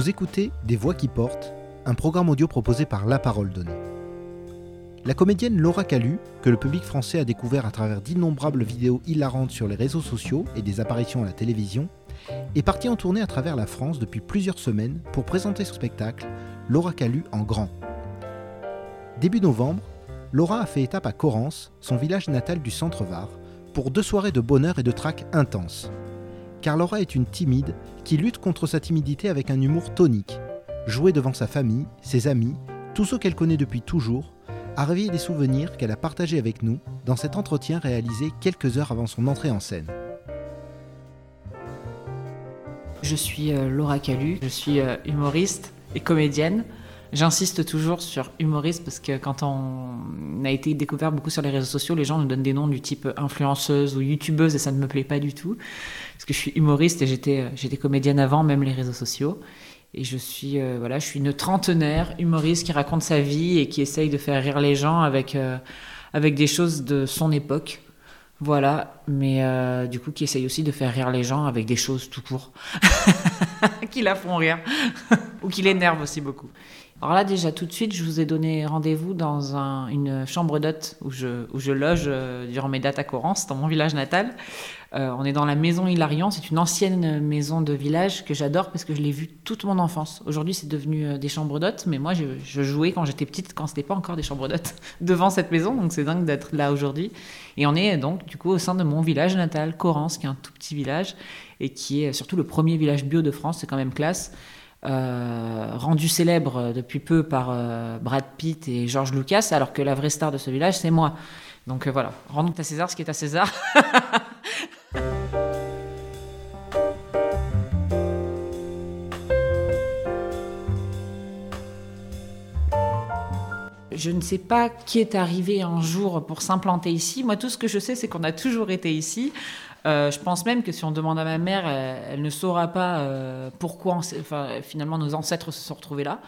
Vous écoutez Des Voix qui portent, un programme audio proposé par La Parole Donnée. La comédienne Laura Calu, que le public français a découvert à travers d'innombrables vidéos hilarantes sur les réseaux sociaux et des apparitions à la télévision, est partie en tournée à travers la France depuis plusieurs semaines pour présenter son spectacle Laura Calu en grand. Début novembre, Laura a fait étape à Corrence, son village natal du centre Var, pour deux soirées de bonheur et de trac intenses. Car Laura est une timide qui lutte contre sa timidité avec un humour tonique. Jouer devant sa famille, ses amis, tous ceux qu'elle connaît depuis toujours, a réveillé des souvenirs qu'elle a partagés avec nous dans cet entretien réalisé quelques heures avant son entrée en scène. Je suis euh, Laura Calu, je suis euh, humoriste et comédienne. J'insiste toujours sur humoriste parce que quand on a été découvert beaucoup sur les réseaux sociaux, les gens nous donnent des noms du type influenceuse ou youtubeuse et ça ne me plaît pas du tout. Parce que je suis humoriste et j'étais, j'étais comédienne avant même les réseaux sociaux. Et je suis, euh, voilà, je suis une trentenaire humoriste qui raconte sa vie et qui essaye de faire rire les gens avec, euh, avec des choses de son époque. Voilà, mais euh, du coup qui essaye aussi de faire rire les gens avec des choses tout court, qui la font rire, ou qui l'énervent aussi beaucoup. Alors là, déjà, tout de suite, je vous ai donné rendez-vous dans une chambre d'hôte où je, loge euh, durant mes dates à Corrence, dans mon village natal. Euh, on est dans la maison Hilarion. C'est une ancienne maison de village que j'adore parce que je l'ai vue toute mon enfance. Aujourd'hui, c'est devenu euh, des chambres d'hôtes, mais moi, je, jouais quand j'étais petite, quand c'était pas encore des chambres d'hôtes, devant cette maison. Donc, c'est dingue d'être là aujourd'hui. Et on est donc, du coup, au sein de mon village natal, Corrence, qui est un tout petit village et qui est surtout le premier village bio de France. C'est quand même classe. Euh, rendu célèbre depuis peu par euh, Brad Pitt et George Lucas, alors que la vraie star de ce village, c'est moi. Donc euh, voilà, rendons à César ce qui est à César. je ne sais pas qui est arrivé un jour pour s'implanter ici. Moi, tout ce que je sais, c'est qu'on a toujours été ici. Euh, je pense même que si on demande à ma mère, elle, ne saura pas euh, pourquoi enfin, finalement nos ancêtres se sont retrouvés là.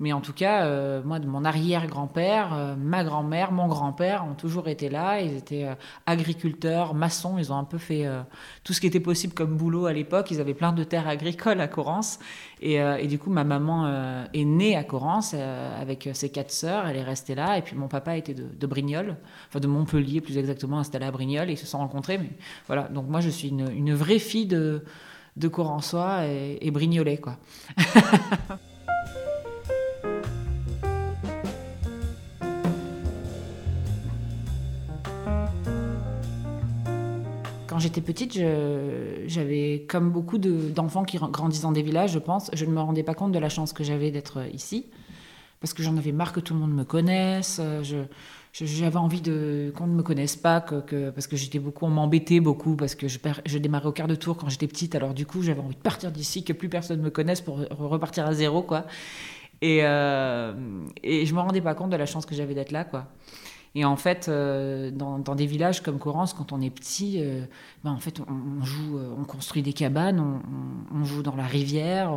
Mais en tout cas, euh, moi, de mon arrière-grand-père, euh, ma grand-mère, mon grand-père ont toujours été là. Ils étaient euh, agriculteurs, maçons. Ils ont un peu fait tout ce qui était possible comme boulot à l'époque. Ils avaient plein de terres agricoles à Corrence. Et, du coup, ma maman est née à Corrence avec ses quatre sœurs. Elle est restée là. Et puis mon papa était de, de Brignoles, enfin de Montpellier plus exactement, installé à Brignoles. Ils se sont rencontrés. Voilà. Donc moi, je suis une, vraie fille de, de et, et Brignolais, quoi. quand j'étais petite, j'avais, comme beaucoup d'enfants qui grandissent dans des villages, je pense, je ne me rendais pas compte de la chance que j'avais d'être ici. Parce que j'en avais marre que tout le monde me connaisse. Je, j'avais envie qu'on ne me connaisse pas, parce que j'étais beaucoup, on m'embêtait beaucoup, parce que je, démarrais au quart de tour quand j'étais petite. Alors du coup, j'avais envie de partir d'ici, que plus personne me connaisse pour repartir à zéro, quoi. Et, euh, et je me rendais pas compte de la chance que j'avais d'être là, quoi. Et en fait, euh, dans, des villages comme Corrence, quand on est petit, euh, ben euh, on construit des cabanes, on, joue dans la rivière,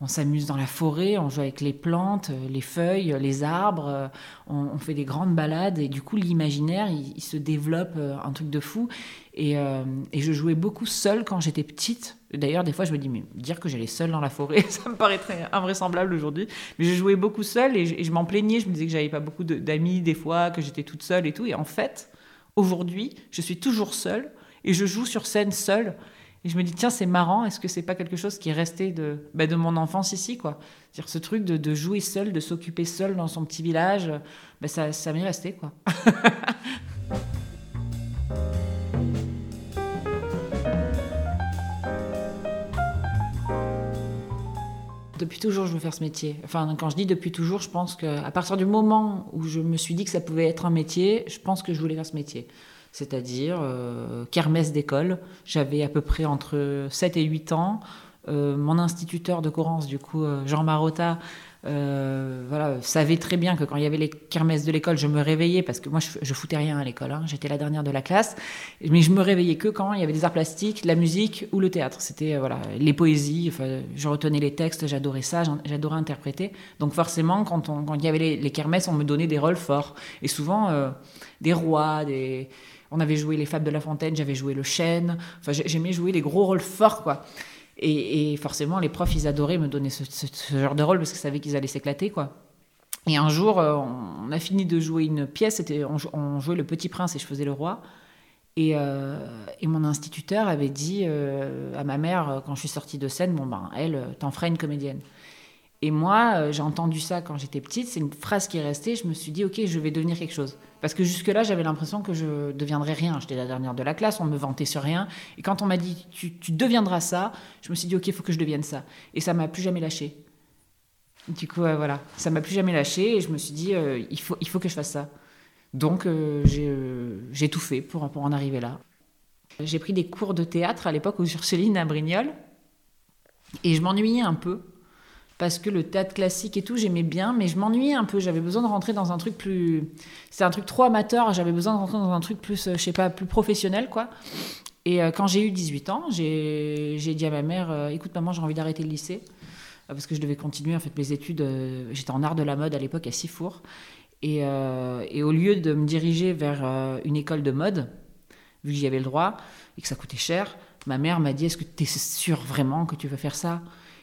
on s'amuse dans la forêt, on joue avec les plantes, les feuilles, les arbres, on, on fait des grandes balades et du coup l'imaginaire il, il, se développe un truc de fou. Et, euh, je jouais beaucoup seule quand j'étais petite. D'ailleurs, des fois, je me dis, mais dire que j'allais seule dans la forêt, ça me paraîtrait invraisemblable aujourd'hui. Mais je jouais beaucoup seule et je m'en plaignais. Je me disais que j'avais pas beaucoup d'amis des fois, que j'étais toute seule et tout. Et en fait, aujourd'hui, je suis toujours seule et je joue sur scène seule. Et je me dis, tiens, c'est marrant, est-ce que c'est pas quelque chose qui est resté de, bah, de mon enfance ici, quoi? C'est-à-dire ce truc de, de jouer seul, de s'occuper seul dans son petit village, bah, ça, ça m'est resté, quoi. depuis toujours, je veux faire ce métier. Enfin, quand je dis depuis toujours, je pense qu'à partir du moment où je me suis dit que ça pouvait être un métier, je pense que je voulais faire ce métier. C'est-à-dire euh, kermesse d'école. J'avais à peu près entre 7 et 8 ans. Euh, mon instituteur de Corrence, du coup, euh, Jean Marotta, voilà, savait très bien que quand il y avait les kermesses de l'école, je me réveillais parce que moi, je, foutais rien à l'école. Hein, J'étais la dernière de la classe, mais je me réveillais que quand il y avait des arts plastiques, la musique ou le théâtre. C'était voilà, les poésies. Je retenais les textes, j'adorais ça, j'adorais interpréter. Donc forcément, quand, on, quand il y avait les, kermesses, on me donnait des rôles forts et souvent des rois, des on avait joué les Fables de La Fontaine, j'avais joué le chêne. Enfin, j'aimais jouer les gros rôles forts, quoi. Et, forcément, les profs, ils adoraient me donner ce, genre de rôle parce qu'ils savaient qu'ils allaient s'éclater, quoi. Et un jour, euh, on a fini de jouer une pièce, on, jouait Le Petit Prince et je faisais le roi. Et, euh, mon instituteur avait dit euh, à ma mère, quand je suis sortie de scène, bon ben, elle, t'en feras une comédienne. Et moi, j'ai entendu ça quand j'étais petite, c'est une phrase qui est restée, je me suis dit, ok, je vais devenir quelque chose. Parce que jusque-là, j'avais l'impression que je deviendrais rien. J'étais la dernière de la classe, on me vantait sur rien. Et quand on m'a dit, tu, deviendras ça, je me suis dit, ok, il faut que je devienne ça. Et ça m'a plus jamais lâché. Du coup, voilà, ça m'a plus jamais lâché et je me suis dit, euh, il, faut, il faut que je fasse ça. Donc, euh, euh, j'ai tout fait pour, pour en arriver là. J'ai pris des cours de théâtre à l'époque aux Ursulines à Brignoles et je m'ennuyais un peu parce que le théâtre classique et tout, j'aimais bien, mais je m'ennuyais un peu. J'avais besoin de rentrer dans un truc plus. C'est un truc trop amateur, j'avais besoin de rentrer dans un truc plus, je sais pas, plus professionnel, quoi. Et quand j'ai eu 18 ans, j'ai dit à ma mère écoute, maman, j'ai envie d'arrêter le lycée. Euh, parce que je devais continuer en fait mes études. Euh, j'étais en art de la mode à l'époque à Sifour. Et, euh, et, au lieu de me diriger vers une école de mode, vu que j'y avais le droit et que ça coûtait cher, ma mère m'a dit Est-ce que tu es sûr vraiment que tu veux faire ça?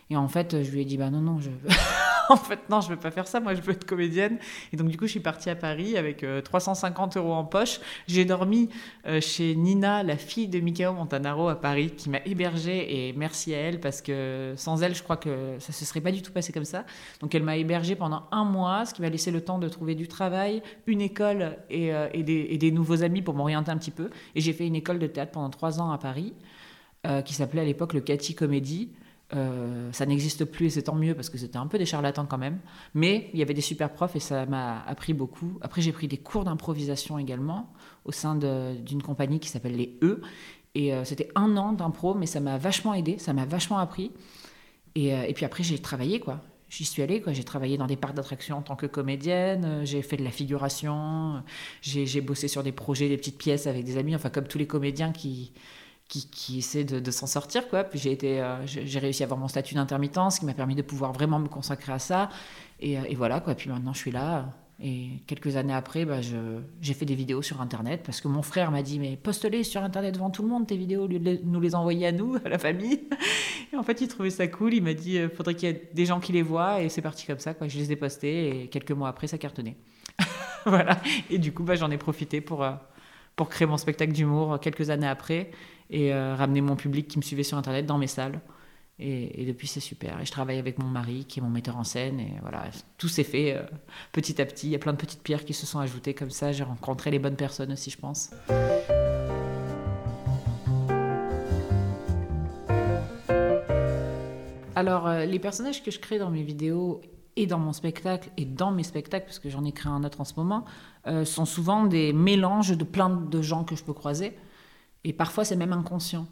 Et en fait, je lui ai dit Bah non, non, je. en fait, non, je veux pas faire ça. Moi, je veux être comédienne. Et donc, du coup, je suis partie à Paris avec 350 euh, euros en poche. J'ai dormi euh, chez Nina, la fille de Michael Montanaro à Paris, qui m'a hébergée. Et merci à elle, parce que sans elle, je crois que ça ne se serait pas du tout passé comme ça. Donc, elle m'a hébergée pendant un mois, ce qui m'a laissé le temps de trouver du travail, une école et, euh, des, et des, nouveaux amis pour m'orienter un petit peu. Et j'ai fait une école de théâtre pendant trois ans à Paris, qui s'appelait à l'époque le Cathy Comedy. Euh, ça n'existe plus et c'est tant mieux parce que c'était un peu des charlatans quand même. Mais il y avait des super profs et ça m'a appris beaucoup. Après, j'ai pris des cours d'improvisation également au sein d'une compagnie qui s'appelle les E. Et euh, c'était un an d'impro, mais ça m'a vachement aidé, ça m'a vachement appris. Et, euh, et puis après, j'ai travaillé quoi. J'y suis allée, quoi. J'ai travaillé dans des parcs d'attractions en tant que comédienne, j'ai fait de la figuration, j'ai bossé sur des projets, des petites pièces avec des amis, enfin comme tous les comédiens qui, qui, essaie de, s'en sortir quoi. Puis j'ai été euh, j'ai réussi à avoir mon statut d'intermittence qui m'a permis de pouvoir vraiment me consacrer à ça. Et, euh, et, voilà quoi. Puis maintenant je suis là. Et quelques années après bah, j'ai fait des vidéos sur internet parce que mon frère m'a dit mais poste-les sur internet devant tout le monde tes vidéos au lieu de nous les envoyer à nous à la famille. Et en fait il trouvait ça cool. Il m'a dit euh, faudrait qu'il y ait des gens qui les voient. Et c'est parti comme ça quoi. Je les ai postés et quelques mois après ça cartonnait. Voilà. Et du coup bah, j'en ai profité pour pour créer mon spectacle d'humour quelques années après et euh, ramener mon public qui me suivait sur Internet dans mes salles. Et, depuis, c'est super. Et je travaille avec mon mari, qui est mon metteur en scène. Et voilà, tout s'est fait euh, petit à petit. Il y a plein de petites pierres qui se sont ajoutées comme ça. J'ai rencontré les bonnes personnes aussi, je pense. Alors, euh, les personnages que je crée dans mes vidéos et dans mon spectacle et dans mes spectacles, parce que j'en ai créé un autre en ce moment, sont souvent des mélanges de plein de gens que je peux croiser. Et parfois, c'est même inconscient.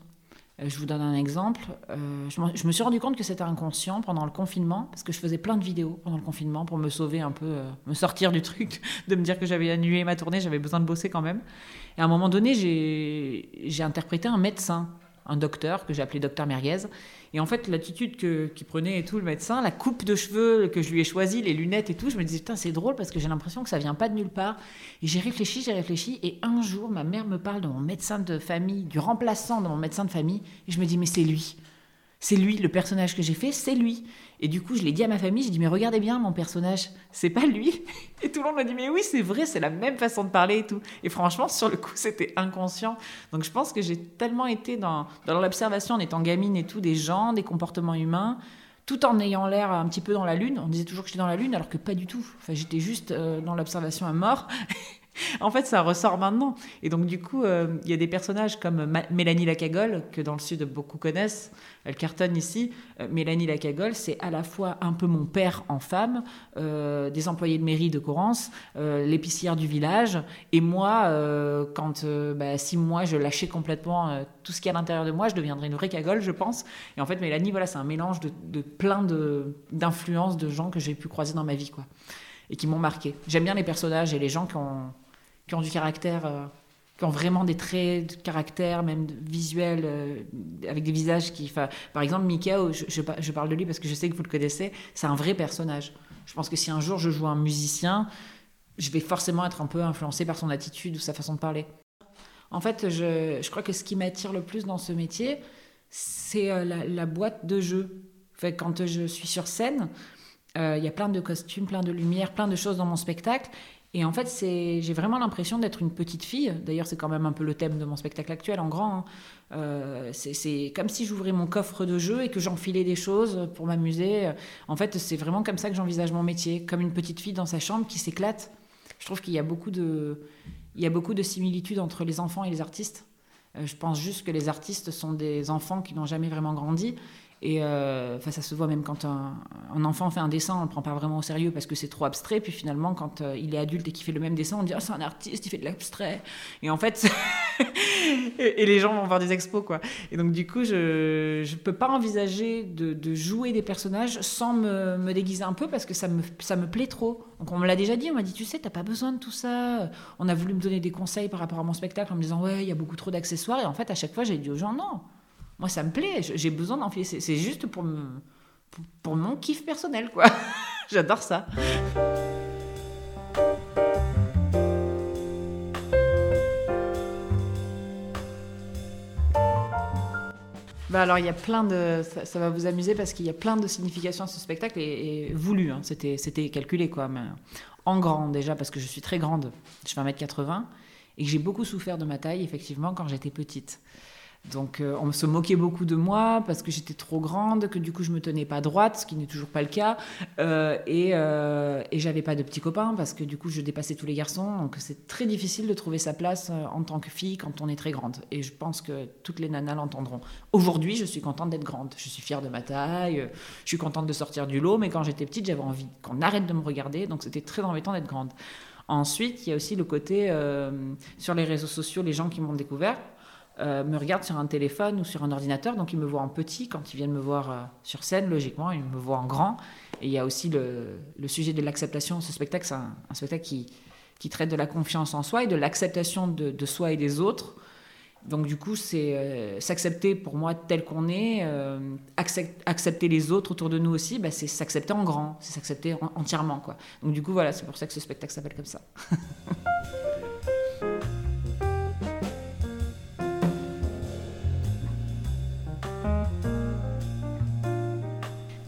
Euh, je vous donne un exemple. Euh, je, me suis rendu compte que c'était inconscient pendant le confinement, parce que je faisais plein de vidéos pendant le confinement pour me sauver un peu, euh, me sortir du truc, de me dire que j'avais annulé ma tournée, j'avais besoin de bosser quand même. Et à un moment donné, j'ai interprété un médecin, un docteur que j'ai appelé docteur Merguez, et en fait, l'attitude qu'il prenait et tout, le médecin, la coupe de cheveux que je lui ai choisie, les lunettes et tout, je me disais, putain, c'est drôle parce que j'ai l'impression que ça vient pas de nulle part. Et j'ai réfléchi, j'ai réfléchi, et un jour, ma mère me parle de mon médecin de famille, du remplaçant de mon médecin de famille, et je me dis, mais c'est lui. C'est lui, le personnage que j'ai fait, c'est lui. Et du coup, je l'ai dit à ma famille, j'ai dit, mais regardez bien mon personnage, c'est pas lui. Et tout le monde m'a dit, mais oui, c'est vrai, c'est la même façon de parler et tout. Et franchement, sur le coup, c'était inconscient. Donc je pense que j'ai tellement été dans, dans l'observation en étant gamine et tout, des gens, des comportements humains, tout en ayant l'air un petit peu dans la lune. On disait toujours que j'étais dans la lune, alors que pas du tout. Enfin, j'étais juste euh, dans l'observation à mort. en fait, ça ressort maintenant. Et donc, du coup, euh, il y a des personnages comme Mélanie Lacagole, que dans le Sud, beaucoup connaissent. Elle cartonne ici. Euh, Mélanie Lacagole, c'est à la fois un peu mon père en femme, euh, des employés de mairie de Corrence, l'épicière du village. Et moi, quand, bah, si moi, je lâchais complètement tout ce qu'il y a à l'intérieur de moi, je deviendrais une vraie cagole, je pense. Et en fait, Mélanie, voilà, c'est un mélange de, de plein d'influences de, de gens que j'ai pu croiser dans ma vie, quoi et qui m'ont marqué. J'aime bien les personnages et les gens qui ont, qui ont du caractère, euh, qui ont vraiment des traits de caractère, même visuels, euh, avec des visages qui. Par exemple, Mika, je, je, parle de lui parce que je sais que vous le connaissez, c'est un vrai personnage. Je pense que si un jour je joue un musicien, je vais forcément être un peu influencé par son attitude ou sa façon de parler. En fait, je, crois que ce qui m'attire le plus dans ce métier, c'est la, boîte de jeu. Fait, quand je suis sur scène, il y a plein de costumes, plein de lumière, plein de choses dans mon spectacle. Et en fait, j'ai vraiment l'impression d'être une petite fille. D'ailleurs, c'est quand même un peu le thème de mon spectacle actuel en grand. Hein. Euh, c'est comme si j'ouvrais mon coffre de jeu et que j'enfilais des choses pour m'amuser. En fait, c'est vraiment comme ça que j'envisage mon métier, comme une petite fille dans sa chambre qui s'éclate. Je trouve qu'il y a beaucoup de, il y a beaucoup de similitudes entre les enfants et les artistes. Euh, je pense juste que les artistes sont des enfants qui n'ont jamais vraiment grandi et euh, ça se voit même quand un, enfant fait un dessin, on le prend pas vraiment au sérieux parce que c'est trop abstrait. Puis finalement, quand euh, il est adulte et qu'il fait le même dessin, on dit ah, c'est un artiste, il fait de l'abstrait. Et en fait, et, les gens vont voir des expos. quoi. Et donc, du coup, je ne peux pas envisager de, jouer des personnages sans me, me, déguiser un peu parce que ça me, ça me plaît trop. Donc, on me l'a déjà dit, on m'a dit tu sais, tu n'as pas besoin de tout ça. On a voulu me donner des conseils par rapport à mon spectacle en me disant ouais, il y a beaucoup trop d'accessoires. Et en fait, à chaque fois, j'ai dit aux gens non moi, ça me plaît. J'ai besoin d'enfiler. C'est juste pour, pour, mon kiff personnel, quoi. J'adore ça. Bah alors il y a plein de ça, va vous amuser parce qu'il y a plein de significations à ce spectacle et, voulu hein. c'était c'était calculé quoi mais en grand déjà parce que je suis très grande je fais 1m80 et que j'ai beaucoup souffert de ma taille effectivement quand j'étais petite donc euh, on se moquait beaucoup de moi parce que j'étais trop grande, que du coup je me tenais pas droite, ce qui n'est toujours pas le cas, euh, et, euh, et j'avais pas de petits copains parce que du coup je dépassais tous les garçons, donc c'est très difficile de trouver sa place en tant que fille quand on est très grande. Et je pense que toutes les nanas l'entendront. Aujourd'hui je suis contente d'être grande, je suis fière de ma taille, je suis contente de sortir du lot, mais quand j'étais petite j'avais envie qu'on arrête de me regarder, donc c'était très embêtant d'être grande. Ensuite, il y a aussi le côté sur les réseaux sociaux, les gens qui m'ont découvert euh, me regardent sur un téléphone ou sur un ordinateur, donc ils me voient en petit. Quand ils viennent me voir euh, sur scène, logiquement, ils me voient en grand. Et il y a aussi le, sujet de l'acceptation. Ce spectacle, c'est un, spectacle qui, traite de la confiance en soi et de l'acceptation de, soi et des autres. Donc du coup, c'est euh, s'accepter pour moi tel qu'on est, accepter les autres autour de nous aussi, bah, c'est s'accepter en grand, c'est s'accepter entièrement. Donc du coup, voilà, c'est pour ça que ce spectacle s'appelle comme ça.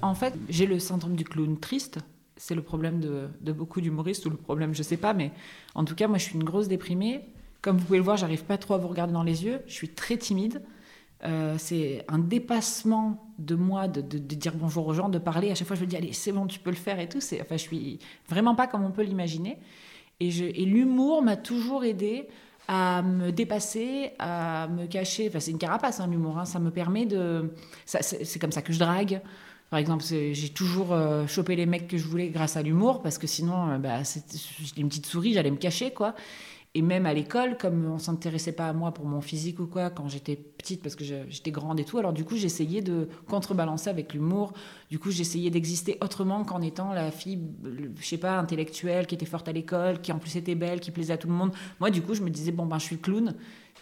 En fait, j'ai le syndrome du clown triste. C'est le problème de, beaucoup d'humoristes, ou le problème, je sais pas, mais en tout cas, moi, je suis une grosse déprimée. Comme vous pouvez le voir, j'arrive pas trop à vous regarder dans les yeux. Je suis très timide. Euh, c'est un dépassement de moi de, dire bonjour aux gens, de parler. À chaque fois, je me dis, allez, c'est bon, tu peux le faire et tout. Enfin, je suis vraiment pas comme on peut l'imaginer. Et, et l'humour m'a toujours aidé à me dépasser, à me cacher. Enfin, c'est une carapace, hein, l'humour. Hein. Ça me permet de. C'est comme ça que je drague. Par exemple, j'ai toujours euh, chopé les mecs que je voulais grâce à l'humour, parce que sinon, euh, bah, j'étais une petite souris, j'allais me cacher, quoi. Et même à l'école, comme on s'intéressait pas à moi pour mon physique ou quoi, quand j'étais petite, parce que j'étais grande et tout, alors du coup, j'essayais de contrebalancer avec l'humour. Du coup, j'essayais d'exister autrement qu'en étant la fille, je sais pas, intellectuelle, qui était forte à l'école, qui en plus était belle, qui plaisait à tout le monde. Moi, du coup, je me disais, bon, ben, je suis clown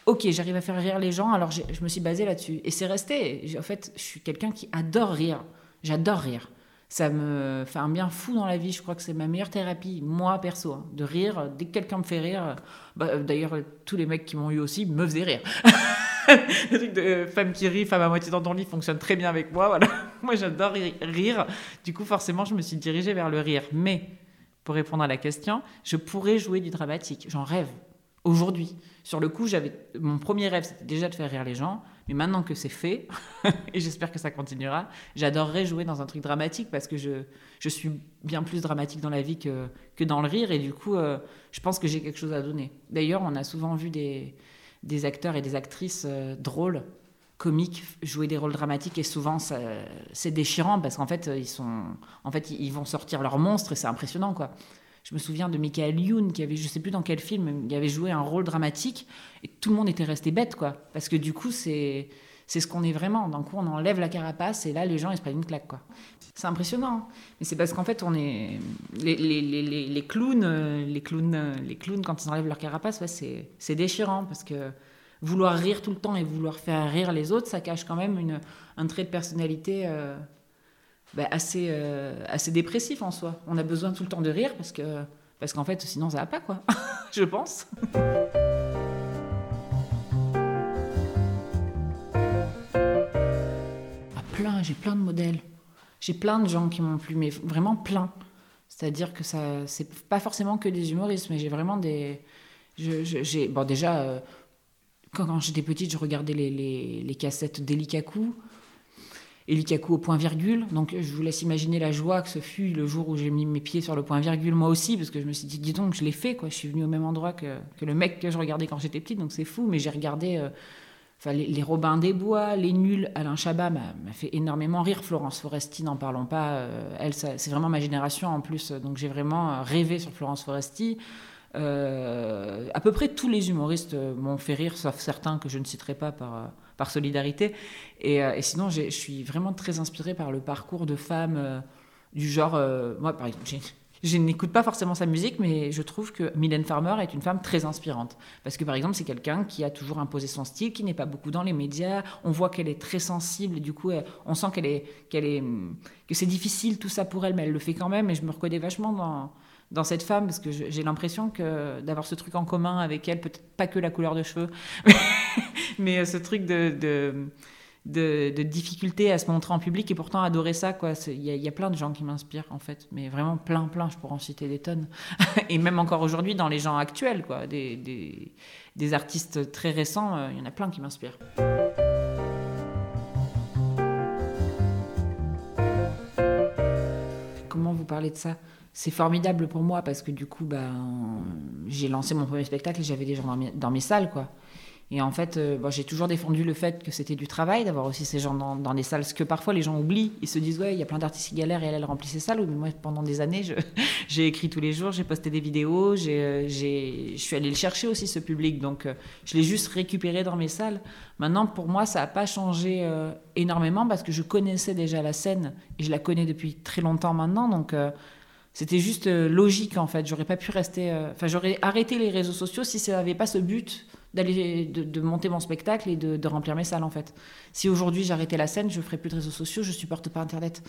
ok, j'arrive à faire rire les gens, alors je me suis basée là-dessus. Et c'est resté. En fait, je suis quelqu'un qui adore rire. J'adore rire. Ça me fait un bien fou dans la vie. Je crois que c'est ma meilleure thérapie, moi perso, hein, de rire. Dès que quelqu'un me fait rire, bah, euh, d'ailleurs, tous les mecs qui m'ont eu aussi me faisaient rire. le truc de femme qui rit, femme à moitié dans ton lit fonctionne très bien avec moi. Voilà. moi, j'adore rire. Du coup, forcément, je me suis dirigée vers le rire. Mais, pour répondre à la question, je pourrais jouer du dramatique. J'en rêve. Aujourd'hui. Sur le coup, j'avais mon premier rêve, c'était déjà de faire rire les gens. Mais maintenant que c'est fait, et j'espère que ça continuera, j'adorerais jouer dans un truc dramatique parce que je, je suis bien plus dramatique dans la vie que, que dans le rire. Et du coup, euh, je pense que j'ai quelque chose à donner. D'ailleurs, on a souvent vu des, des acteurs et des actrices euh, drôles, comiques, jouer des rôles dramatiques. Et souvent, c'est déchirant parce qu'en fait, ils, sont, en fait, ils vont sortir leur monstre et c'est impressionnant. quoi. Je me souviens de Michael Youn qui avait, je sais plus dans quel film, il avait joué un rôle dramatique et tout le monde était resté bête, quoi. Parce que du coup, c'est c'est ce qu'on est vraiment. D'un coup, on enlève la carapace et là, les gens, ils se prennent une claque, quoi. C'est impressionnant. Hein. Mais c'est parce qu'en fait, on est les, les, les, les, clowns, les clowns, les clowns quand ils enlèvent leur carapace, ouais, c'est déchirant parce que vouloir rire tout le temps et vouloir faire rire les autres, ça cache quand même une, un trait de personnalité. Euh, bah, assez, euh, assez dépressif en soi. On a besoin tout le temps de rire parce que parce qu'en fait, sinon, ça va pas, quoi. Je pense. j'ai plein de modèles. J'ai plein de gens qui m'ont plu, mais vraiment plein. C'est-à-dire que ça, c'est pas forcément que des humoristes, mais j'ai vraiment des. j'ai, bon, déjà, euh, quand, j'étais petite, je regardais les, les, les cassettes d'Elikaku. Elikaku au point virgule. Donc je vous laisse imaginer la joie que ce fut le jour où j'ai mis mes pieds sur le point virgule, moi aussi, parce que je me suis dit, dis donc, je l'ai fait, quoi. Je suis venue au même endroit que, le mec que je regardais quand j'étais petite, donc c'est fou, mais j'ai regardé. Euh, Enfin, les, Robins des Bois, les nuls, Alain Chabat m'a fait énormément rire. Florence Foresti, n'en parlons pas. Euh, elle, c'est vraiment ma génération en plus. Donc j'ai vraiment euh, rêvé sur Florence Foresti. À peu près tous les humoristes m'ont fait rire, sauf certains que je ne citerai pas par, par solidarité. Et, et sinon, je suis vraiment très inspirée par le parcours de femmes du genre. moi, par exemple, je n'écoute pas forcément sa musique, mais je trouve que Mylène Farmer est une femme très inspirante. Parce que, par exemple, c'est quelqu'un qui a toujours imposé son style, qui n'est pas beaucoup dans les médias. On voit qu'elle est très sensible, et du coup, on sent qu'elle est, est, que c'est difficile tout ça pour elle, mais elle le fait quand même. Et je me reconnais vachement dans, dans cette femme, parce que j'ai l'impression que d'avoir ce truc en commun avec elle, peut-être pas que la couleur de cheveux, mais ce truc de de, difficulté à se montrer en public et pourtant adorer ça. quoi. Il y, a plein de gens qui m'inspirent en fait, mais vraiment plein, plein, je pourrais en citer des tonnes. et même encore aujourd'hui dans les gens actuels, quoi, des, des, artistes très récents, euh, il y en a plein qui m'inspirent. Comment vous parlez de ça? C'est formidable pour moi parce que du coup, ben, j'ai lancé mon premier spectacle et j'avais des gens dans mes, dans mes salles, quoi. Et en fait, euh, j'ai toujours défendu le fait que c'était du travail d'avoir aussi ces gens dans, dans, des salles, ce que parfois les gens oublient. Ils se disent, ouais, il y a plein d'artistes qui galèrent et elle, elle remplit ces salles. Mais moi, pendant des années, j'ai écrit tous les jours, j'ai posté des vidéos, euh, je suis allée le chercher aussi, ce public. Donc, euh, je l'ai juste récupéré dans mes salles. Maintenant, pour moi, ça n'a pas changé énormément parce que je connaissais déjà la scène et je la connais depuis très longtemps maintenant. Donc, c'était juste logique, en fait. J'aurais pas pu rester. Enfin, j'aurais arrêté les réseaux sociaux si ça n'avait pas ce but d'aller de, monter mon spectacle et de, remplir mes salles en fait. Si aujourd'hui j'arrêtais la scène, je ferais plus de réseaux sociaux, je supporte pas Internet.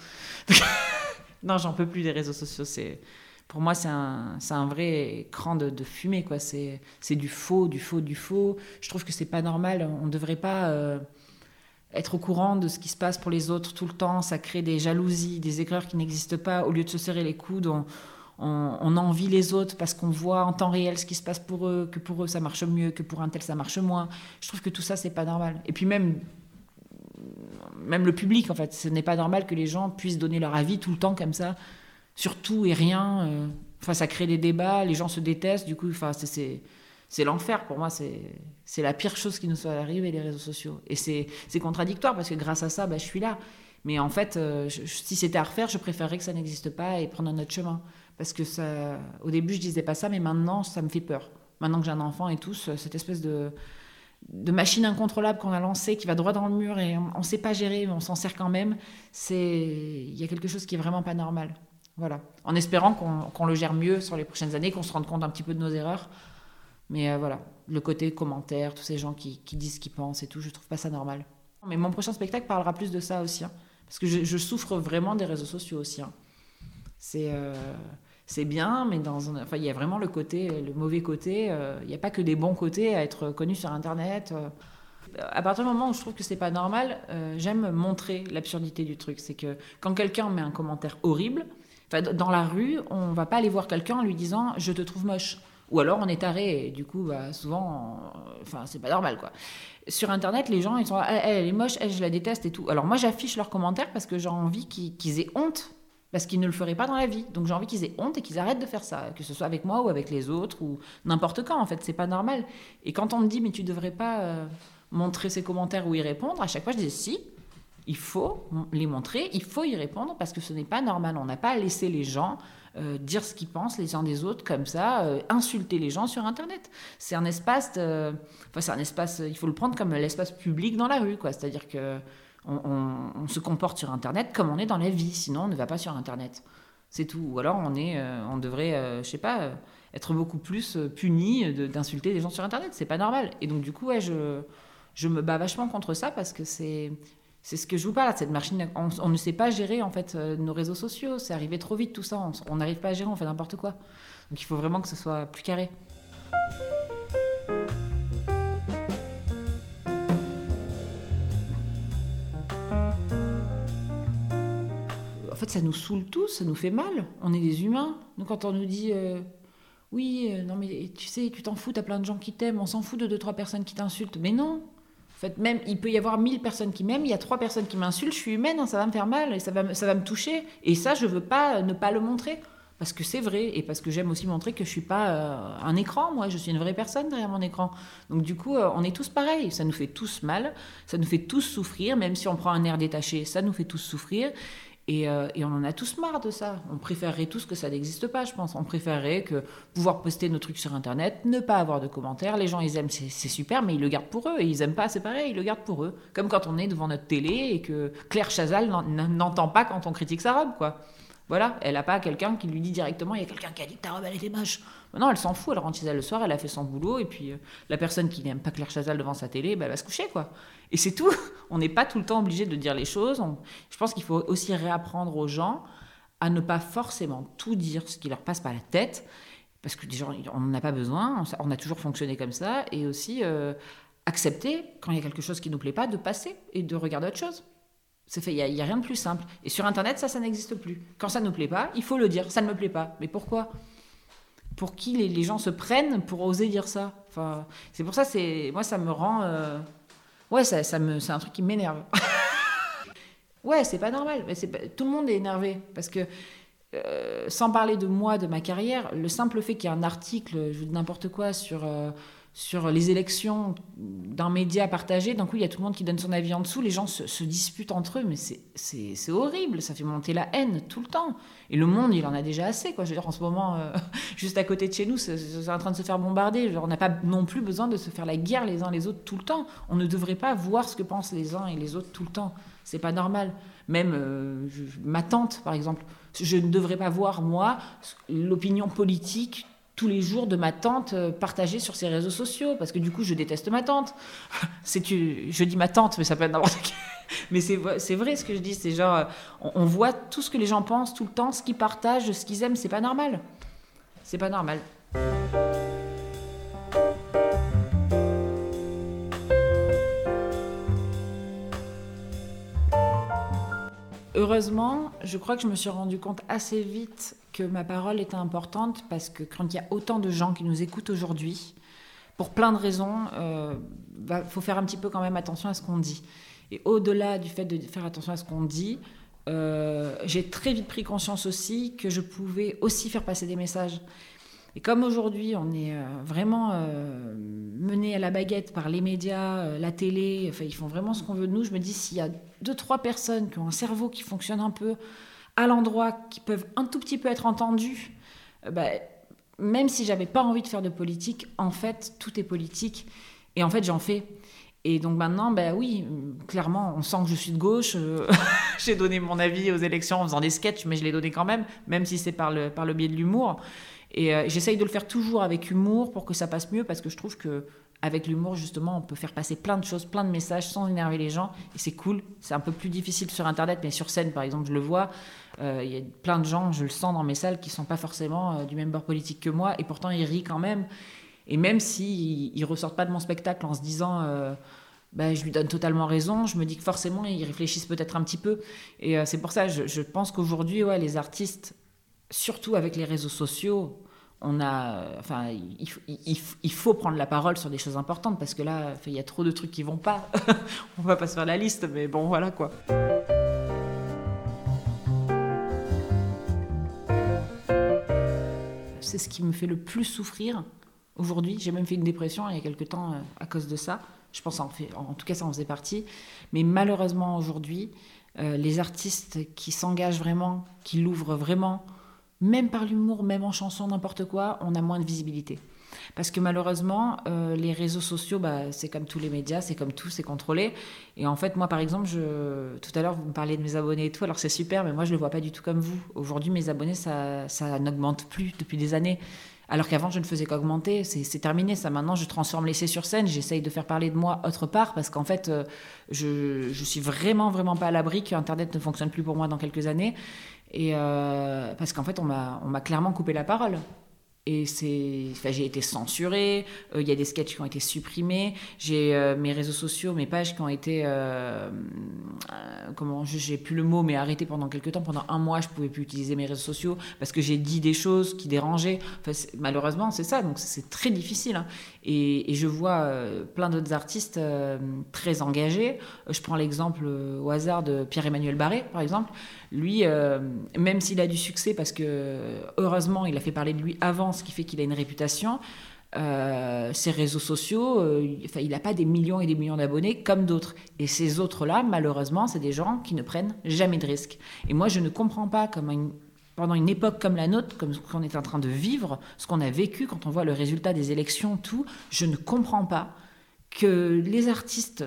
non, j'en peux plus des réseaux sociaux. C'est pour moi c'est un, un vrai écran de, fumée quoi. C'est du faux, du faux, du faux. Je trouve que c'est pas normal. On devrait pas euh, être au courant de ce qui se passe pour les autres tout le temps. Ça crée des jalousies, des aigreurs qui n'existent pas. Au lieu de se serrer les coudes, on, envie les autres parce qu'on voit en temps réel ce qui se passe pour eux, que pour eux ça marche mieux, que pour un tel ça marche moins. Je trouve que tout ça c'est pas normal. Et puis même même le public en fait, ce n'est pas normal que les gens puissent donner leur avis tout le temps comme ça sur tout et rien. Euh. Enfin, ça crée des débats, les gens se détestent. Du coup, enfin, c'est c'est l'enfer pour moi. C'est la pire chose qui nous soit arrivée les réseaux sociaux. Et c'est contradictoire parce que grâce à ça, bah, je suis là. Mais en fait, euh, si c'était à refaire, je préférerais que ça n'existe pas et prendre un autre chemin. Parce que ça, au début, je disais pas ça, mais maintenant, ça me fait peur. Maintenant que j'ai un enfant et tout, cette espèce de, de machine incontrôlable qu'on a lancée, qui va droit dans le mur et on ne sait pas gérer, mais on s'en sert quand même, il y a quelque chose qui est vraiment pas normal. Voilà. En espérant qu'on le gère mieux sur les prochaines années, qu'on se rende compte un petit peu de nos erreurs. Mais euh, voilà, le côté commentaire, tous ces gens qui, disent ce qu'ils pensent et tout, je trouve pas ça normal. Mais mon prochain spectacle parlera plus de ça aussi. Hein. parce que je, souffre vraiment des réseaux sociaux aussi. Hein. C'est. Euh, bien, mais dans enfin, il y a vraiment le côté, le mauvais côté. Euh, il n'y a pas que des bons côtés à être connu sur Internet. À partir du moment où je trouve que c'est pas normal, j'aime montrer l'absurdité du truc. C'est que quand quelqu'un met un commentaire horrible, dans la rue, on va pas aller voir quelqu'un en lui disant je te trouve moche. Ou alors on est taré et du coup, bah, souvent, enfin, c'est pas normal quoi. Sur internet, les gens ils sont elle, elle est moche, elle je la déteste et tout. Alors moi j'affiche leurs commentaires parce que j'ai envie qu'ils aient honte parce qu'ils ne le feraient pas dans la vie. Donc j'ai envie qu'ils aient honte et qu'ils arrêtent de faire ça, que ce soit avec moi ou avec les autres ou n'importe quand. En fait, c'est pas normal. Et quand on me dit mais tu devrais pas euh, montrer ces commentaires ou y répondre, à chaque fois je dis si. Il faut les montrer, il faut y répondre parce que ce n'est pas normal. On n'a pas à laisser les gens euh, dire ce qu'ils pensent les uns des autres comme ça, euh, insulter les gens sur Internet. C'est un espace, enfin c'est un espace, il faut le prendre comme l'espace public dans la rue, quoi. C'est-à-dire que on, se comporte sur Internet comme on est dans la vie, sinon on ne va pas sur Internet. C'est tout. Ou alors on, est, euh, on devrait, euh, je sais pas, euh, être beaucoup plus puni d'insulter des gens sur Internet. C'est pas normal. Et donc du coup, je, je me bats vachement contre ça parce que c'est c'est ce que je vous parle, cette machine. On, ne sait pas gérer en fait nos réseaux sociaux. C'est arrivé trop vite tout ça. On n'arrive pas à gérer, on fait n'importe quoi. Donc il faut vraiment que ce soit plus carré. en fait, ça nous saoule tous, ça nous fait mal. On est des humains. Donc, quand on nous dit oui, non, mais tu sais, tu t'en fous, t'as plein de gens qui t'aiment, on s'en fout de deux, trois personnes qui t'insultent. Mais non, en fait, même, il peut y avoir mille personnes qui m'aiment, il y a trois personnes qui m'insultent, je suis humaine, hein, ça va me faire mal et ça va, ça va me toucher. Et ça, je veux pas ne pas le montrer. Parce que c'est vrai, et parce que j'aime aussi montrer que je suis pas euh, un écran, moi, je suis une vraie personne derrière mon écran. Donc du coup, euh, on est tous pareils, ça nous fait tous mal, ça nous fait tous souffrir, même si on prend un air détaché, ça nous fait tous souffrir. Euh, et, on en a tous marre de ça. On préférerait tous que ça n'existe pas, je pense. On préférerait que pouvoir poster nos trucs sur Internet, ne pas avoir de commentaires. Les gens, ils aiment, c'est super, mais ils le gardent pour eux. Et ils aiment pas, c'est pareil, ils le gardent pour eux. Comme quand on est devant notre télé et que Claire Chazal n'entend pas quand on critique sa robe, quoi. Voilà, elle n'a pas quelqu'un qui lui dit directement il y a quelqu'un qui a dit que ta robe elle était moche. Non, elle s'en fout, elle rentre chez elle le soir, elle a fait son boulot, et puis euh, la personne qui n'aime pas Claire Chazal devant sa télé, bah, elle va se coucher, quoi. Et c'est tout. On n'est pas tout le temps obligé de dire les choses. Je pense qu'il faut aussi réapprendre aux gens à ne pas forcément tout dire ce qui leur passe par la tête, parce que déjà, on n'en a pas besoin, on a toujours fonctionné comme ça, et aussi euh, accepter, quand il y a quelque chose qui ne nous plaît pas, de passer et de regarder autre chose. Fait, il n'y a, rien de plus simple. Et sur Internet, ça, ça n'existe plus. Quand ça ne nous plaît pas, il faut le dire, ça ne me plaît pas. Mais pourquoi? Pour qui les, gens se prennent pour oser dire ça? Enfin, C'est pour ça, c'est moi, ça me rend... Euh, ouais, ça, ça me, c'est un truc qui m'énerve. ouais, c'est pas normal. Mais tout le monde est énervé. Parce que, euh, sans parler de moi, de ma carrière, le simple fait qu'il y ait un article, je n'importe quoi, sur... Euh, sur les élections d'un média partagé, d'un coup il y a tout le monde qui donne son avis en dessous, les gens se, disputent entre eux, mais c'est horrible, ça fait monter la haine tout le temps. Et le monde, il en a déjà assez, quoi. Je veux dire, en ce moment, euh, juste à côté de chez nous, c'est en train de se faire bombarder. on n'a pas non plus besoin de se faire la guerre les uns les autres tout le temps. On ne devrait pas voir ce que pensent les uns et les autres tout le temps. C'est pas normal. Même euh, ma tante, par exemple, je ne devrais pas voir, moi, l'opinion politique tous les jours de ma tante euh, partagée sur ses réseaux sociaux, parce que du coup, je déteste ma tante. C'est je dis ma tante, mais ça peut être n'importe qui. Mais c'est vrai ce que je dis, c'est genre, euh, on, voit tout ce que les gens pensent tout le temps, ce qu'ils partagent, ce qu'ils aiment, c'est pas normal. C'est pas normal. Heureusement, je crois que je me suis rendu compte assez vite que ma parole était importante parce que quand il y a autant de gens qui nous écoutent aujourd'hui, pour plein de raisons, il euh, faut faire un petit peu quand même attention à ce qu'on dit. Et au-delà du fait de faire attention à ce qu'on dit, euh, j'ai très vite pris conscience aussi que je pouvais aussi faire passer des messages. Et comme aujourd'hui, on est euh, vraiment mené à la baguette par les médias, la télé, enfin, ils font vraiment ce qu'on veut de nous, je me dis, s'il y a deux, trois personnes qui ont un cerveau qui fonctionne un peu, à l'endroit qui peuvent un tout petit peu être entendus, euh, bah, même si j'avais pas envie de faire de politique, en fait, tout est politique. Et en fait, j'en fais. Et donc maintenant, ben oui, clairement, on sent que je suis de gauche. Euh, j'ai donné mon avis aux élections en faisant des sketchs, mais je l'ai donné quand même, même si c'est par le, par le biais de l'humour. Et euh, j'essaye de le faire toujours avec humour pour que ça passe mieux, parce que je trouve que avec l'humour, justement, on peut faire passer plein de choses, plein de messages sans énerver les gens. Et c'est cool. C'est un peu plus difficile sur Internet, mais sur scène, par exemple, je le vois. Euh, il y a plein de gens, je le sens dans mes salles, qui sont pas forcément euh, du même bord politique que moi, et pourtant ils rient quand même. Et même s'ils si ne ressortent pas de mon spectacle en se disant bah, je lui donne totalement raison, je me dis que forcément ils réfléchissent peut-être un petit peu. Et c'est pour ça, je, je pense qu'aujourd'hui, ouais, les artistes, surtout avec les réseaux sociaux, on a, enfin, il, il, il, faut prendre la parole sur des choses importantes parce que là, il y a trop de trucs qui vont pas. on va pas se faire la liste, mais bon, voilà quoi. c'est ce qui me fait le plus souffrir aujourd'hui. J'ai même fait une dépression il y a quelques temps euh, à cause de ça. Je pense en, fait, en tout cas ça en faisait partie. Mais malheureusement aujourd'hui, euh, les artistes qui s'engagent vraiment, qui l'ouvrent vraiment, même par l'humour, même en chanson, n'importe quoi, on a moins de visibilité. Parce que malheureusement, euh, les réseaux sociaux, bah, c'est comme tous les médias, c'est comme tout, c'est contrôlé. Et en fait, moi, par exemple, tout à l'heure, vous me parliez de mes abonnés et tout, alors c'est super, mais moi, je ne le vois pas du tout comme vous. Aujourd'hui, mes abonnés, ça, ça n'augmente plus depuis des années. Alors qu'avant, je ne faisais qu'augmenter. C'est terminé, ça. Maintenant, je transforme l'essai sur scène. J'essaye de faire parler de moi autre part parce qu'en fait, euh, je, je suis vraiment, vraiment pas à l'abri qu'Internet ne fonctionne plus pour moi dans quelques années. Et euh, parce qu'en fait, on m'a clairement coupé la parole. et j'ai été censurée euh, il y a des sketchs qui ont été supprimés j'ai euh, mes réseaux sociaux mes pages qui ont été comment j'ai plus le mot mais arrêté pendant quelques temps. Pendant un mois je pouvais plus utiliser mes réseaux sociaux parce que j'ai dit des choses qui dérangeaient. Malheureusement c'est ça. Donc c'est très difficile hein. et, et, je vois plein d'autres artistes très engagés. Je prends l'exemple au hasard de Pierre-Emmanuel Barré par exemple lui même s'il a du succès parce que heureusement il a fait parler de lui avant ce qui fait qu'il a une réputation. Euh, ses réseaux sociaux, euh, il n'a pas des millions et des millions d'abonnés comme d'autres. Et ces autres-là, malheureusement, c'est des gens qui ne prennent jamais de risques. Et moi, je ne comprends pas pendant une époque comme la nôtre, comme ce qu'on est en train de vivre, ce qu'on a vécu quand on voit le résultat des élections, tout, je ne comprends pas que les artistes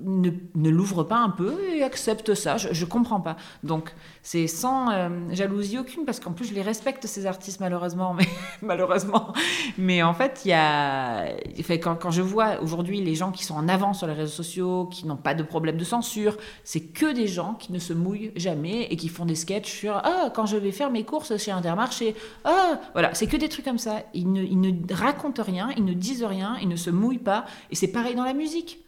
ne, ne l'ouvrent pas un peu et acceptent ça. Je ne comprends pas. Donc, c'est sans euh, jalousie aucune, parce qu'en plus, je les respecte, ces artistes, malheureusement. Mais, malheureusement. mais en fait, il y a. quand, quand je vois aujourd'hui les gens qui sont en avant sur les réseaux sociaux, qui n'ont pas de problème de censure, c'est que des gens qui ne se mouillent jamais et qui font des sketchs sur Ah, quand je vais faire mes courses chez Intermarché. Ah, voilà, c'est que des trucs comme ça. Ils ne, ils ne racontent rien, ils ne disent rien, ils ne se mouillent pas. Et c'est pareil dans la musique.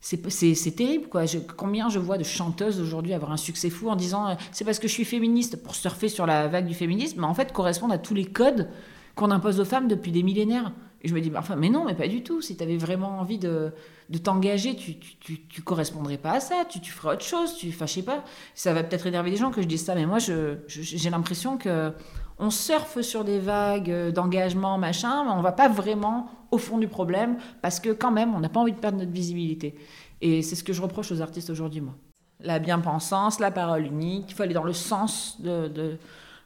C'est terrible, quoi. combien je vois de chanteuses aujourd'hui avoir un succès fou en disant euh, c'est parce que je suis féministe pour surfer sur la vague du féminisme, mais en fait correspondent à tous les codes qu'on impose aux femmes depuis des millénaires. Et je me dis, bah, enfin, mais non, mais pas du tout. Si tu avais vraiment envie de, de t'engager, tu, tu, tu, correspondrais pas à ça, tu, tu ferais autre chose, tu, sais pas. Ça va peut-être énerver des gens que je dise ça, mais moi, j'ai je, l'impression que on surfe sur des vagues euh, d'engagement, machin, mais on va pas vraiment au fond du problème parce que quand même, on n'a pas envie de perdre notre visibilité. Et c'est ce que je reproche aux artistes aujourd'hui, moi. La bien-pensance, la parole unique, il faut aller dans le sens de,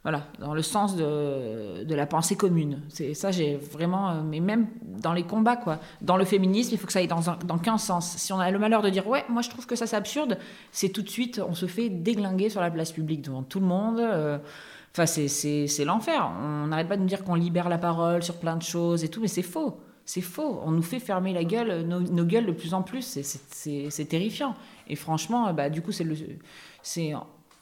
voilà, dans le sens de la pensée commune. C'est ça, j'ai vraiment, euh, mais même dans les combats, quoi. Dans le féminisme, il faut que ça aille dans, dans qu'un sens. Si on a le malheur de dire ouais, moi je trouve que ça c'est absurde, c'est tout de suite, on se fait déglinguer sur la place publique devant tout le monde. Euh, Enfin, c'est l'enfer. On n'arrête pas de nous dire qu'on libère la parole sur plein de choses et tout, mais c'est faux. C'est faux. On nous fait fermer la gueule, nos, gueules de plus en plus. C'est terrifiant. Et franchement, bah, du coup, c'est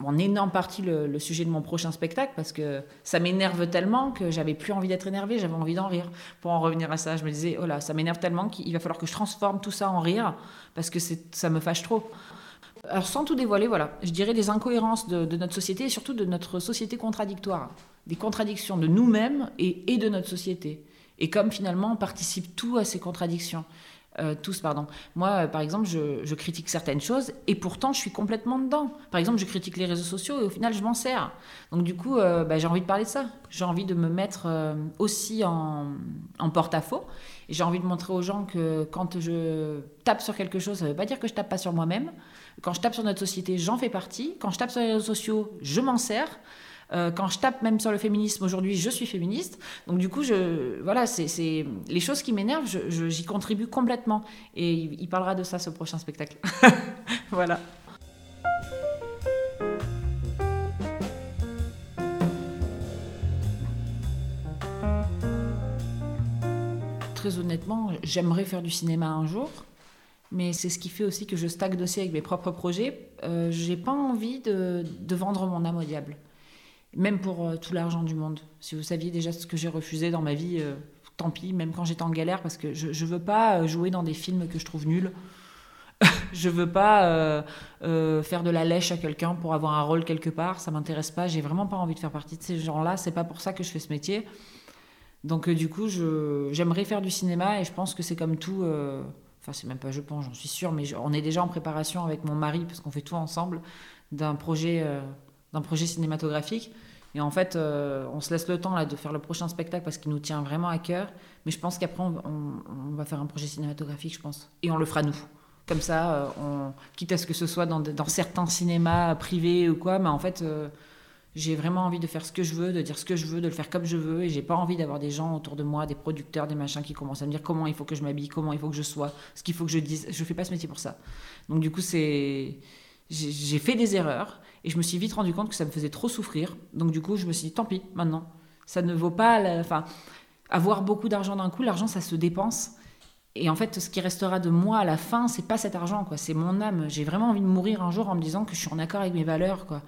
en énorme partie le, sujet de mon prochain spectacle parce que ça m'énerve tellement que j'avais plus envie d'être énervé, j'avais envie d'en rire. Pour en revenir à ça, je me disais, oh là, ça m'énerve tellement qu'il va falloir que je transforme tout ça en rire parce que ça me fâche trop. Alors sans tout dévoiler, voilà, je dirais des incohérences de, notre société et surtout de notre société contradictoire, des contradictions de nous-mêmes et, de notre société. Et comme finalement on participe tout à ces contradictions. Euh, tous, pardon. Moi, euh, par exemple, je, critique certaines choses et pourtant je suis complètement dedans. Par exemple, je critique les réseaux sociaux et au final, je m'en sers. Donc, du coup, euh, bah, j'ai envie de parler de ça. J'ai envie de me mettre aussi en, en porte-à-faux. Et j'ai envie de montrer aux gens que quand je tape sur quelque chose, ça ne veut pas dire que je tape pas sur moi-même. Quand je tape sur notre société, j'en fais partie. Quand je tape sur les réseaux sociaux, je m'en sers. Euh, quand je tape même sur le féminisme aujourd'hui, je suis féministe. Donc du coup, voilà, c'est les choses qui m'énervent, j'y contribue complètement. Et il, parlera de ça ce prochain spectacle. voilà. Très honnêtement, j'aimerais faire du cinéma un jour mais c'est ce qui fait aussi que je stagne aussi avec mes propres projets. Euh, j'ai pas envie de, vendre mon âme au diable, même pour euh, tout l'argent du monde. Si vous saviez déjà ce que j'ai refusé dans ma vie, euh, tant pis, même quand j'étais en galère, parce que je, je veux pas jouer dans des films que je trouve nuls. je veux pas faire de la lèche à quelqu'un pour avoir un rôle quelque part, ça m'intéresse pas. J'ai vraiment pas envie de faire partie de ces gens-là. C'est pas pour ça que je fais ce métier. Donc du coup, j'aimerais faire du cinéma et je pense que c'est comme tout enfin c'est même pas je pense, j'en suis sûre, mais on est déjà en préparation avec mon mari, parce qu'on fait tout ensemble, d'un projet, euh, projet cinématographique. Et en fait, euh, on se laisse le temps là, de faire le prochain spectacle parce qu'il nous tient vraiment à cœur. Mais je pense qu'après, on, va faire un projet cinématographique, je pense. Et on le fera nous. Comme ça, euh, quitte à ce que ce soit dans, certains cinémas privés ou quoi, mais en fait, j'ai vraiment envie de faire ce que je veux, de dire ce que je veux, de le faire comme je veux, et j'ai pas envie d'avoir des gens autour de moi, des producteurs, des machins qui commencent à me dire comment il faut que je m'habille, comment il faut que je sois, ce qu'il faut que je dise. Je fais pas ce métier pour ça. Donc du coup, c'est j'ai fait des erreurs et je me suis vite rendu compte que ça me faisait trop souffrir. Donc du coup, je me suis dit tant pis, maintenant, ça ne vaut pas, enfin, avoir beaucoup d'argent d'un coup, l'argent ça se dépense. Et en fait, ce qui restera de moi à la fin, c'est pas cet argent, quoi. C'est mon âme. J'ai vraiment envie de mourir un jour en me disant que je suis en accord avec mes valeurs, quoi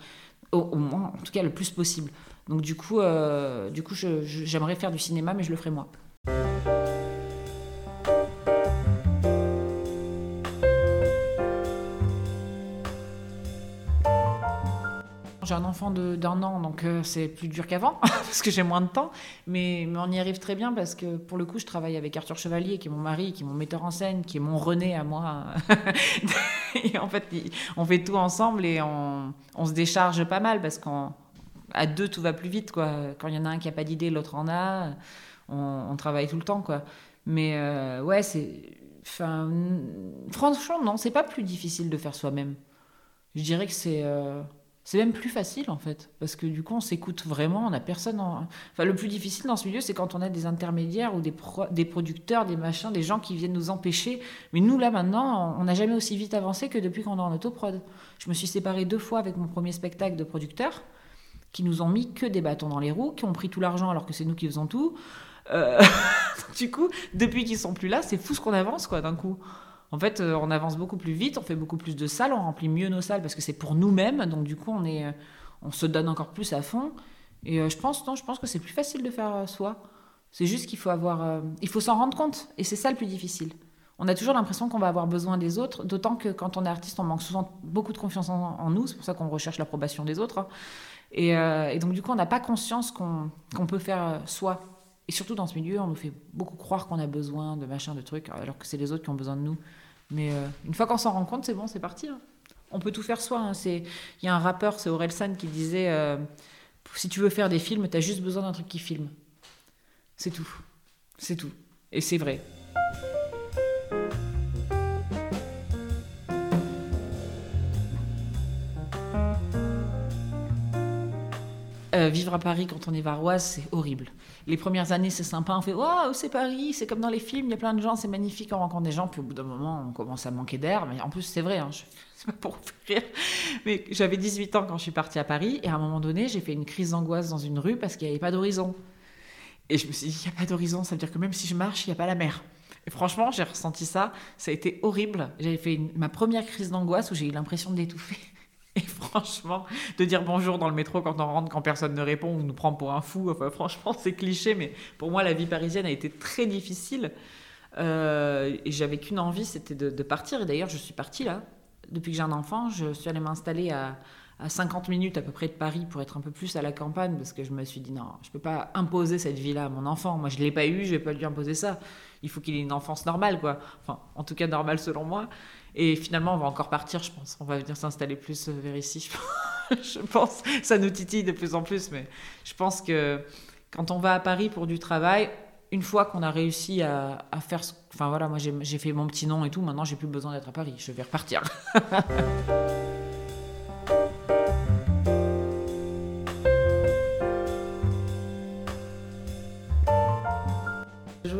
Au, moins, en tout cas, le plus possible. Donc du coup, euh, du coup j'aimerais faire du cinéma, mais je le ferai moi. J'ai un enfant d'un an, donc euh, c'est plus dur qu'avant, parce que j'ai moins de temps. Mais, mais, on y arrive très bien, parce que pour le coup, je travaille avec Arthur Chevalier, qui est mon mari, qui est mon metteur en scène, qui est mon René à moi. en fait, on fait tout ensemble et on, se décharge pas mal, parce qu'à deux, tout va plus vite. Quoi. Quand il y en a un qui n'a pas d'idée, l'autre en a. On, travaille tout le temps. Quoi. Mais euh, ouais, c'est. Franchement, non, c'est pas plus difficile de faire soi-même. Je dirais que c'est. Euh, c'est même plus facile en fait, parce que du coup on s'écoute vraiment, on a personne. Enfin, le plus difficile dans ce milieu, c'est quand on a des intermédiaires ou des, des producteurs, des machins, des gens qui viennent nous empêcher. Mais nous là maintenant, on n'a jamais aussi vite avancé que depuis qu'on est en autoprod. Je me suis séparée deux fois avec mon premier spectacle de producteurs, qui nous ont mis que des bâtons dans les roues, qui ont pris tout l'argent alors que c'est nous qui faisons tout. Euh, du coup, depuis qu'ils sont plus là, c'est fou ce qu'on avance quoi d'un coup en fait, euh, on avance beaucoup plus vite, on fait beaucoup plus de salles, on remplit mieux nos salles parce que c'est pour nous-mêmes. Donc du coup, on est, euh, on se donne encore plus à fond. Et euh, je pense, non, je pense que c'est plus facile de faire soi. C'est juste qu'il faut avoir, il faut s'en rendre compte. Et c'est ça le plus difficile. On a toujours l'impression qu'on va avoir besoin des autres, d'autant que quand on est artiste, on manque souvent beaucoup de confiance en, nous. C'est pour ça qu'on recherche l'approbation des autres. Hein. Et, donc du coup, on n'a pas conscience qu'on peut faire soi. Et surtout dans ce milieu, on nous fait beaucoup croire qu'on a besoin de machin, de trucs, alors que c'est les autres qui ont besoin de nous. Mais euh, une fois qu'on s'en rend compte, c'est bon, c'est parti. Hein. On peut tout faire soi. Hein. Il y a un rappeur, c'est Orelsan, qui disait euh, si tu veux faire des films, tu as juste besoin d'un truc qui filme. C'est tout. C'est tout. Et c'est vrai. Euh, vivre à Paris quand on est varoise, c'est horrible. Les premières années, c'est sympa, on fait Waouh, c'est Paris, c'est comme dans les films, il y a plein de gens, c'est magnifique, on rencontre des gens, puis au bout d'un moment, on commence à manquer d'air. Mais en plus, c'est vrai, hein, c'est pas pour rire. Mais j'avais 18 ans quand je suis partie à Paris, et à un moment donné, j'ai fait une crise d'angoisse dans une rue parce qu'il n'y avait pas d'horizon. Et je me suis dit Il n'y a pas d'horizon, ça veut dire que même si je marche, il n'y a pas la mer. Et franchement, j'ai ressenti ça, ça a été horrible. J'avais fait ma première crise d'angoisse où j'ai eu l'impression d'étouffer. Et franchement, de dire bonjour dans le métro quand on rentre, quand personne ne répond ou nous prend pour un fou, enfin, franchement, c'est cliché, mais pour moi, la vie parisienne a été très difficile. Euh, et j'avais qu'une envie, c'était de, partir. Et d'ailleurs, je suis partie là. Depuis que j'ai un enfant, je suis allée m'installer à, à 50 minutes à peu près de Paris pour être un peu plus à la campagne parce que je me suis dit non, je peux pas imposer cette vie-là à mon enfant. Moi, je l'ai pas eu, je vais pas lui imposer ça. Il faut qu'il ait une enfance normale, quoi. Enfin, en tout cas normale selon moi. Et finalement, on va encore partir, je pense. On va venir s'installer plus euh, vers ici. je pense. Ça nous titille de plus en plus, mais je pense que quand on va à Paris pour du travail, une fois qu'on a réussi à, faire. Enfin voilà, moi j'ai fait mon petit nom et tout, maintenant j'ai plus besoin d'être à Paris. Je vais repartir.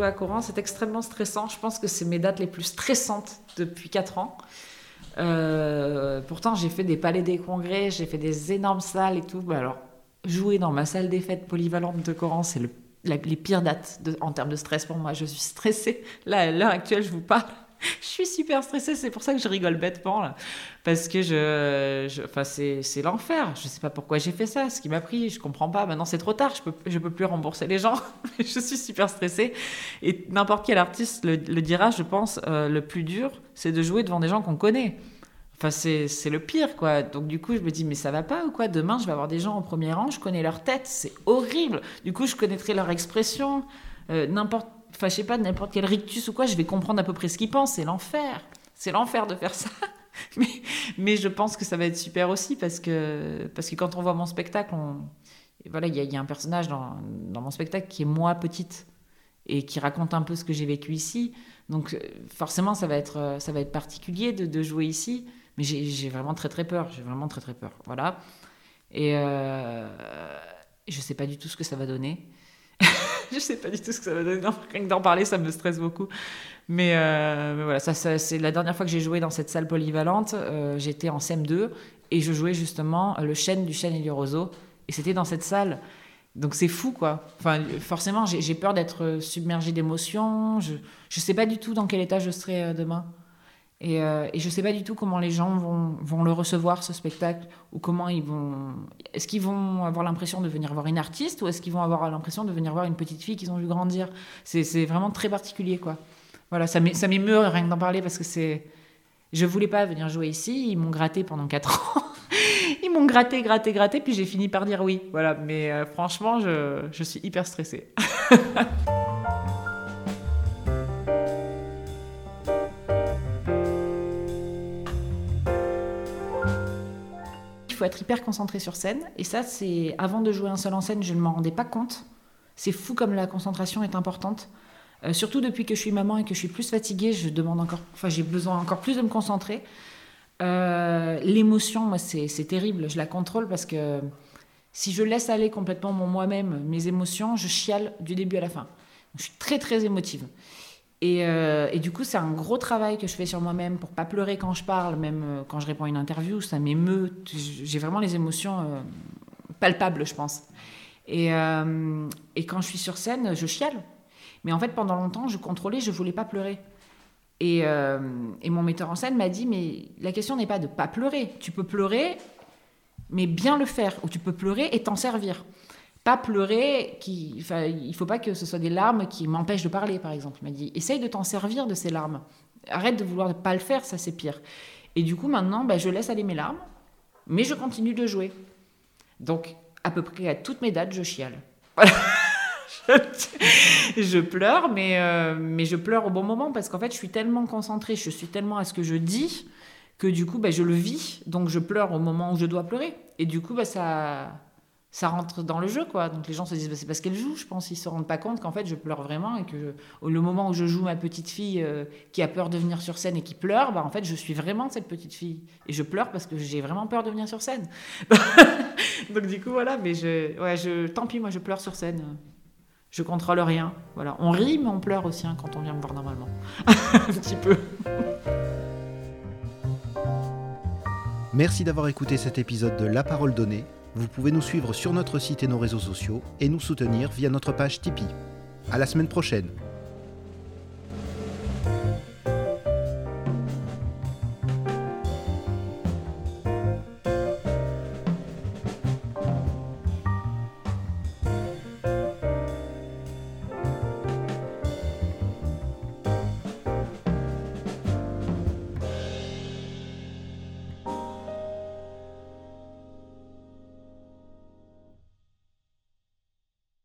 à Coran, c'est extrêmement stressant. Je pense que c'est mes dates les plus stressantes depuis 4 ans. Euh, pourtant, j'ai fait des palais des congrès, j'ai fait des énormes salles et tout. Bah, alors, jouer dans ma salle des fêtes polyvalente de Coran, c'est le, les pires dates en termes de stress pour moi. Je suis stressée. Là, à l'heure actuelle, je vous parle je suis super stressée, c'est pour ça que je rigole bêtement là. Parce que je, enfin c'est, l'enfer. Je sais pas pourquoi j'ai fait ça, ce qui m'a pris, je comprends pas. Maintenant c'est trop tard, je peux, je peux plus rembourser les gens. je suis super stressée. Et n'importe quel artiste le, dira, je pense, euh, le plus dur, c'est de jouer devant des gens qu'on connaît. Enfin, c'est, le pire, quoi. Donc, du coup, je me dis, mais ça va pas ou quoi? Demain, je vais avoir des gens au premier rang, je connais leur tête, c'est horrible. Du coup, je connaîtrai leur expression. Euh, n'importe enfin, je sais pas, n'importe quel rictus ou quoi, je vais comprendre à peu près ce qu'il pense. C'est l'enfer. C'est l'enfer de faire ça. mais, mais je pense que ça va être super aussi parce que, parce que quand on voit mon spectacle, on... voilà, il y, a un personnage dans, mon spectacle qui est moi petite et qui raconte un peu ce que j'ai vécu ici. Donc forcément, ça va être, ça va être particulier de, de jouer ici. Mais j'ai vraiment très très peur. J'ai vraiment très très peur. Voilà. Et euh, je sais pas du tout ce que ça va donner. je sais pas du tout ce que ça va donner. rien que d'en parler, ça me stresse beaucoup. Mais, euh, voilà, ça, c'est la dernière fois que j'ai joué dans cette salle polyvalente. Euh, j'étais en CM2 et je jouais justement le chêne du chêne et Roseau. Et c'était dans cette salle. Donc c'est fou, quoi. Enfin, forcément, j'ai peur d'être submergée d'émotions. Je ne sais pas du tout dans quel état je serai euh, demain. Et, euh, et je ne sais pas du tout comment les gens vont, vont, le recevoir, ce spectacle, ou comment ils vont... Est-ce qu'ils vont avoir l'impression de venir voir une artiste, ou est-ce qu'ils vont avoir l'impression de venir voir une petite fille qu'ils ont vu grandir? C'est vraiment très particulier, quoi. Voilà, ça m'émeut rien que d'en parler, parce que c'est... Je voulais pas venir jouer ici, ils m'ont gratté pendant 4 ans. ils m'ont gratté, gratté, gratté, puis j'ai fini par dire oui. Voilà, mais euh, franchement, je, je suis hyper stressée. faut être hyper concentré sur scène. Et ça, c'est avant de jouer un seul en scène, je ne m'en rendais pas compte. C'est fou comme la concentration est importante. Euh, surtout depuis que je suis maman et que je suis plus fatiguée, je demande encore, enfin, j'ai besoin encore plus de me concentrer. Euh, l'émotion, moi, c'est terrible. Je la contrôle parce que si je laisse aller complètement mon moi-même, mes émotions, je chiale du début à la fin. Je suis très très émotive. Euh, et, du coup, c'est un gros travail que je fais sur moi-même pour pas pleurer quand je parle, même euh, quand je réponds à une interview, ça m'émeut. J'ai vraiment les émotions euh, palpables, je pense. Et, quand je suis sur scène, je chiale. Mais en fait, pendant longtemps, je contrôlais, je voulais pas pleurer. Et, et mon metteur en scène m'a dit, mais la question n'est pas de pas pleurer. Tu peux pleurer, mais bien le faire. Ou tu peux pleurer et t'en servir pas pleurer, qui, il faut pas que ce soit des larmes qui m'empêchent de parler, par exemple. Il m'a dit, essaye de t'en servir de ces larmes. Arrête de vouloir ne pas le faire, ça c'est pire. Et du coup, maintenant, ben, je laisse aller mes larmes, mais je continue de jouer. Donc, à peu près à toutes mes dates, je chiale. je pleure, mais, euh, mais je pleure au bon moment parce qu'en fait, je suis tellement concentrée, je suis tellement à ce que je dis que du coup, ben, je le vis. Donc, je pleure au moment où je dois pleurer. Et du coup, ben, ça, ça rentre dans le jeu, quoi. Donc les gens se disent, bah, c'est parce qu'elle joue, je pense. Ils se rendent pas compte qu'en fait, je pleure vraiment et que le moment où je joue ma petite fille euh, qui a peur de venir sur scène et qui pleure, bah, en fait, je suis vraiment cette petite fille. Et je pleure parce que j'ai vraiment peur de venir sur scène. Donc du coup, voilà, mais je, ouais, je, tant pis, moi, je pleure sur scène. Je contrôle rien. Voilà. On rit, mais on pleure aussi hein, quand on vient me voir normalement. Un petit peu. Merci d'avoir écouté cet épisode de La Parole Donnée vous pouvez nous suivre sur notre site et nos réseaux sociaux et nous soutenir via notre page Tipeee. À la semaine prochaine!